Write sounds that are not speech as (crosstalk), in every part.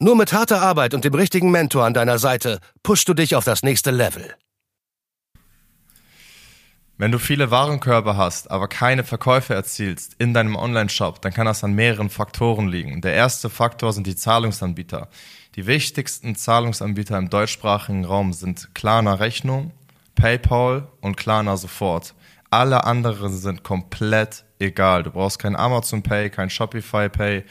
Nur mit harter Arbeit und dem richtigen Mentor an deiner Seite pushst du dich auf das nächste Level. Wenn du viele Warenkörbe hast, aber keine Verkäufe erzielst in deinem Online-Shop, dann kann das an mehreren Faktoren liegen. Der erste Faktor sind die Zahlungsanbieter. Die wichtigsten Zahlungsanbieter im deutschsprachigen Raum sind Klarna Rechnung, PayPal und Klarna Sofort. Alle anderen sind komplett egal. Du brauchst kein Amazon Pay, kein Shopify Pay,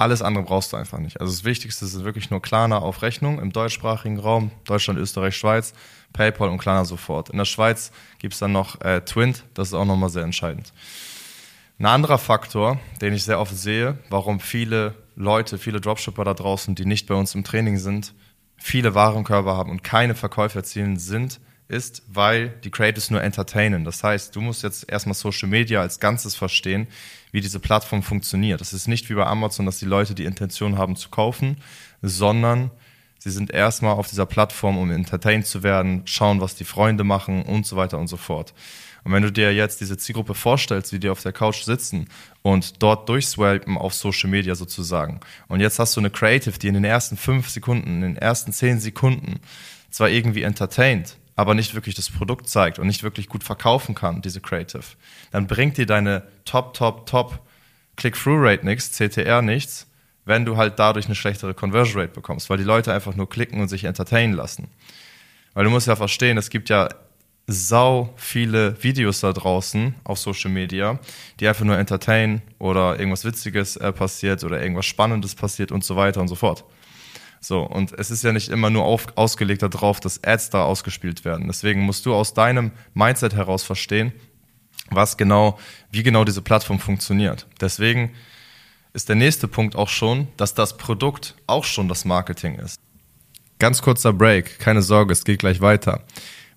alles andere brauchst du einfach nicht. Also das Wichtigste ist wirklich nur Klarna auf Rechnung im deutschsprachigen Raum, Deutschland, Österreich, Schweiz, PayPal und Klarna sofort. In der Schweiz gibt es dann noch äh, Twint, das ist auch nochmal sehr entscheidend. Ein anderer Faktor, den ich sehr oft sehe, warum viele Leute, viele Dropshipper da draußen, die nicht bei uns im Training sind, viele Warenkörper haben und keine Verkäufe erzielen, sind, ist, weil die Creators nur entertainen. Das heißt, du musst jetzt erstmal Social Media als Ganzes verstehen, wie diese Plattform funktioniert. Das ist nicht wie bei Amazon, dass die Leute die Intention haben zu kaufen, sondern sie sind erstmal auf dieser Plattform, um entertained zu werden, schauen, was die Freunde machen und so weiter und so fort. Und wenn du dir jetzt diese Zielgruppe vorstellst, wie die auf der Couch sitzen und dort durchswipen auf Social Media sozusagen. Und jetzt hast du eine Creative, die in den ersten fünf Sekunden, in den ersten zehn Sekunden zwar irgendwie entertaint, aber nicht wirklich das Produkt zeigt und nicht wirklich gut verkaufen kann, diese Creative, dann bringt dir deine Top, Top, Top Click-Through-Rate nichts, CTR nichts, wenn du halt dadurch eine schlechtere Conversion Rate bekommst, weil die Leute einfach nur klicken und sich entertainen lassen. Weil du musst ja verstehen, es gibt ja sau viele Videos da draußen auf Social Media, die einfach nur entertainen oder irgendwas Witziges äh, passiert oder irgendwas Spannendes passiert und so weiter und so fort. So, und es ist ja nicht immer nur auf, ausgelegt darauf, dass Ads da ausgespielt werden. Deswegen musst du aus deinem Mindset heraus verstehen, was genau, wie genau diese Plattform funktioniert. Deswegen ist der nächste Punkt auch schon, dass das Produkt auch schon das Marketing ist. Ganz kurzer Break, keine Sorge, es geht gleich weiter.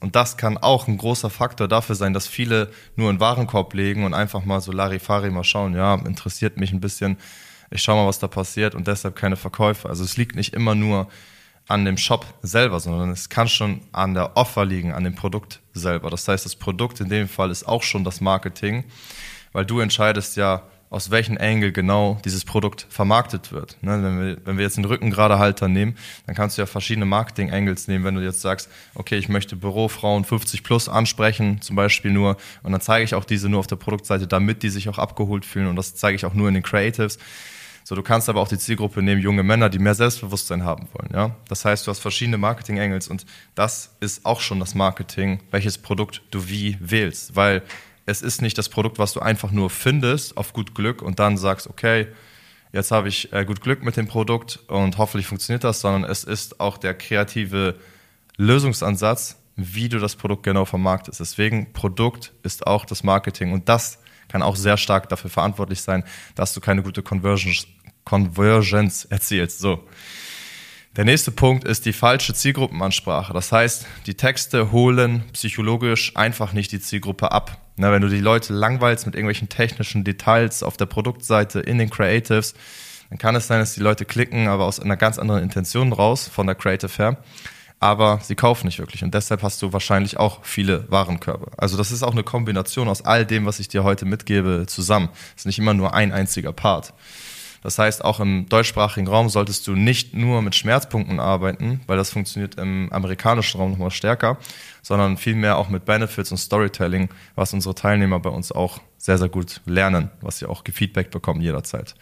Und das kann auch ein großer Faktor dafür sein, dass viele nur einen Warenkorb legen und einfach mal so Larifari mal schauen, ja, interessiert mich ein bisschen, ich schau mal, was da passiert und deshalb keine Verkäufe. Also es liegt nicht immer nur an dem Shop selber, sondern es kann schon an der Offer liegen, an dem Produkt selber. Das heißt, das Produkt in dem Fall ist auch schon das Marketing, weil du entscheidest ja, aus welchem Angle genau dieses Produkt vermarktet wird. Ne, wenn, wir, wenn wir jetzt den Rückengeradehalter nehmen, dann kannst du ja verschiedene Marketing-Angles nehmen. Wenn du jetzt sagst, okay, ich möchte Bürofrauen 50 plus ansprechen, zum Beispiel nur, und dann zeige ich auch diese nur auf der Produktseite, damit die sich auch abgeholt fühlen und das zeige ich auch nur in den Creatives. So, du kannst aber auch die Zielgruppe nehmen, junge Männer, die mehr Selbstbewusstsein haben wollen. Ja? Das heißt, du hast verschiedene Marketing-Angles und das ist auch schon das Marketing, welches Produkt du wie wählst, weil es ist nicht das Produkt, was du einfach nur findest auf gut Glück und dann sagst, okay, jetzt habe ich äh, gut Glück mit dem Produkt und hoffentlich funktioniert das, sondern es ist auch der kreative Lösungsansatz, wie du das Produkt genau vermarktest. Deswegen Produkt ist auch das Marketing und das kann auch sehr stark dafür verantwortlich sein, dass du keine gute Conversions, erzielst. So. Der nächste Punkt ist die falsche Zielgruppenansprache. Das heißt, die Texte holen psychologisch einfach nicht die Zielgruppe ab. Na, wenn du die Leute langweilst mit irgendwelchen technischen Details auf der Produktseite, in den Creatives, dann kann es sein, dass die Leute klicken, aber aus einer ganz anderen Intention raus, von der Creative her. Aber sie kaufen nicht wirklich und deshalb hast du wahrscheinlich auch viele Warenkörbe. Also das ist auch eine Kombination aus all dem, was ich dir heute mitgebe, zusammen. Es ist nicht immer nur ein einziger Part. Das heißt, auch im deutschsprachigen Raum solltest du nicht nur mit Schmerzpunkten arbeiten, weil das funktioniert im amerikanischen Raum nochmal stärker, sondern vielmehr auch mit Benefits und Storytelling, was unsere Teilnehmer bei uns auch sehr, sehr gut lernen, was sie auch gefeedback bekommen jederzeit.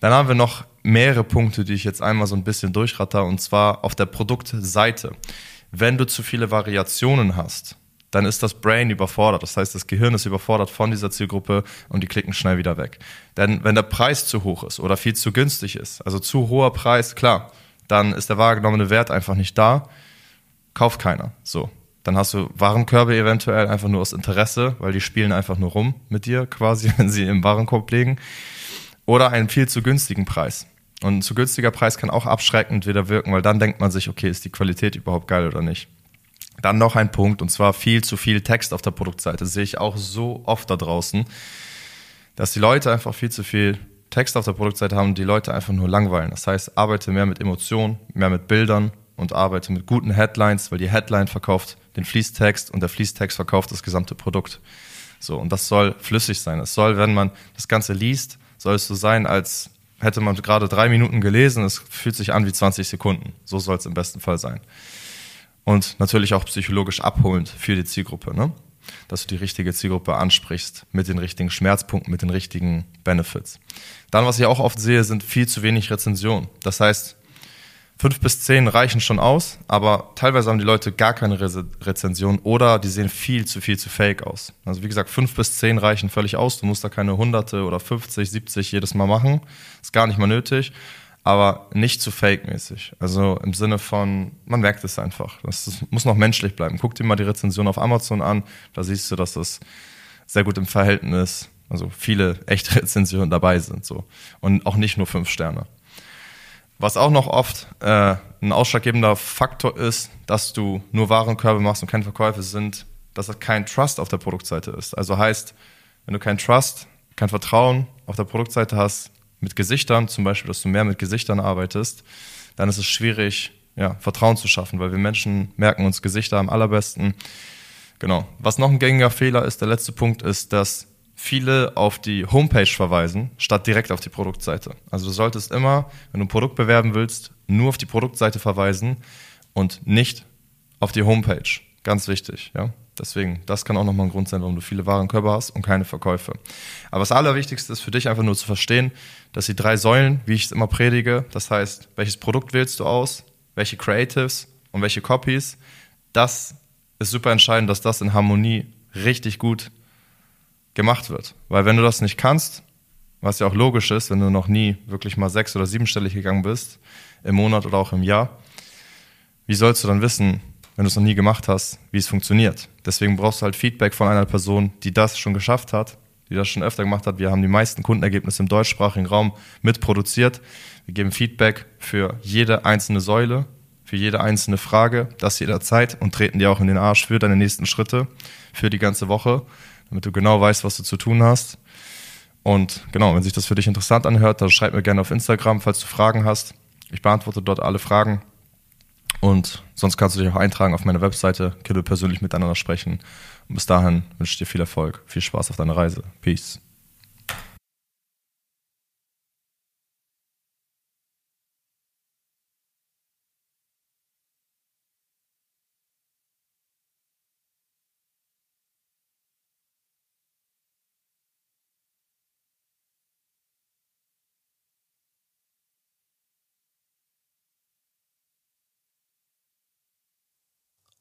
Dann haben wir noch mehrere Punkte, die ich jetzt einmal so ein bisschen durchratter, und zwar auf der Produktseite. Wenn du zu viele Variationen hast, dann ist das Brain überfordert. Das heißt, das Gehirn ist überfordert von dieser Zielgruppe und die klicken schnell wieder weg. Denn wenn der Preis zu hoch ist oder viel zu günstig ist, also zu hoher Preis, klar, dann ist der wahrgenommene Wert einfach nicht da, kauft keiner. So. Dann hast du Warenkörbe eventuell einfach nur aus Interesse, weil die spielen einfach nur rum mit dir quasi, (laughs) wenn sie im Warenkorb legen. Oder einen viel zu günstigen Preis. Und ein zu günstiger Preis kann auch abschreckend wieder wirken, weil dann denkt man sich, okay, ist die Qualität überhaupt geil oder nicht. Dann noch ein Punkt, und zwar viel zu viel Text auf der Produktseite. Das sehe ich auch so oft da draußen, dass die Leute einfach viel zu viel Text auf der Produktseite haben und die Leute einfach nur langweilen. Das heißt, arbeite mehr mit Emotionen, mehr mit Bildern und arbeite mit guten Headlines, weil die Headline verkauft den Fließtext und der Fließtext verkauft das gesamte Produkt. So, und das soll flüssig sein. Es soll, wenn man das Ganze liest, soll es so sein, als hätte man gerade drei Minuten gelesen, es fühlt sich an wie 20 Sekunden. So soll es im besten Fall sein. Und natürlich auch psychologisch abholend für die Zielgruppe, ne? dass du die richtige Zielgruppe ansprichst mit den richtigen Schmerzpunkten, mit den richtigen Benefits. Dann, was ich auch oft sehe, sind viel zu wenig Rezensionen. Das heißt, fünf bis zehn reichen schon aus, aber teilweise haben die Leute gar keine Re Rezension oder die sehen viel zu viel zu fake aus. Also wie gesagt, fünf bis zehn reichen völlig aus. Du musst da keine hunderte oder 50, 70 jedes Mal machen. Ist gar nicht mal nötig, aber nicht zu fake-mäßig. Also im Sinne von, man merkt es einfach. Das, das muss noch menschlich bleiben. Guck dir mal die Rezension auf Amazon an. Da siehst du, dass das sehr gut im Verhältnis, also viele echte (laughs) Rezensionen dabei sind so und auch nicht nur fünf Sterne. Was auch noch oft äh, ein ausschlaggebender Faktor ist, dass du nur Warenkörbe machst und keine Verkäufe sind, dass es kein Trust auf der Produktseite ist. Also heißt, wenn du kein Trust, kein Vertrauen auf der Produktseite hast, mit Gesichtern, zum Beispiel, dass du mehr mit Gesichtern arbeitest, dann ist es schwierig, ja, Vertrauen zu schaffen, weil wir Menschen merken uns Gesichter am allerbesten. Genau. Was noch ein gängiger Fehler ist, der letzte Punkt ist, dass viele auf die Homepage verweisen, statt direkt auf die Produktseite. Also du solltest immer, wenn du ein Produkt bewerben willst, nur auf die Produktseite verweisen und nicht auf die Homepage. Ganz wichtig, ja. Deswegen, das kann auch nochmal ein Grund sein, warum du viele Warenkörper hast und keine Verkäufe. Aber das Allerwichtigste ist für dich einfach nur zu verstehen, dass die drei Säulen, wie ich es immer predige, das heißt, welches Produkt wählst du aus, welche Creatives und welche Copies, das ist super entscheidend, dass das in Harmonie richtig gut gemacht wird. Weil wenn du das nicht kannst, was ja auch logisch ist, wenn du noch nie wirklich mal sechs- oder siebenstellig gegangen bist, im Monat oder auch im Jahr, wie sollst du dann wissen, wenn du es noch nie gemacht hast, wie es funktioniert? Deswegen brauchst du halt Feedback von einer Person, die das schon geschafft hat, die das schon öfter gemacht hat. Wir haben die meisten Kundenergebnisse im deutschsprachigen Raum mitproduziert. Wir geben Feedback für jede einzelne Säule, für jede einzelne Frage, das jederzeit und treten dir auch in den Arsch für deine nächsten Schritte, für die ganze Woche damit du genau weißt, was du zu tun hast. Und genau, wenn sich das für dich interessant anhört, dann schreib mir gerne auf Instagram, falls du Fragen hast. Ich beantworte dort alle Fragen. Und sonst kannst du dich auch eintragen auf meiner Webseite, wir persönlich miteinander sprechen. Und bis dahin wünsche ich dir viel Erfolg, viel Spaß auf deiner Reise. Peace.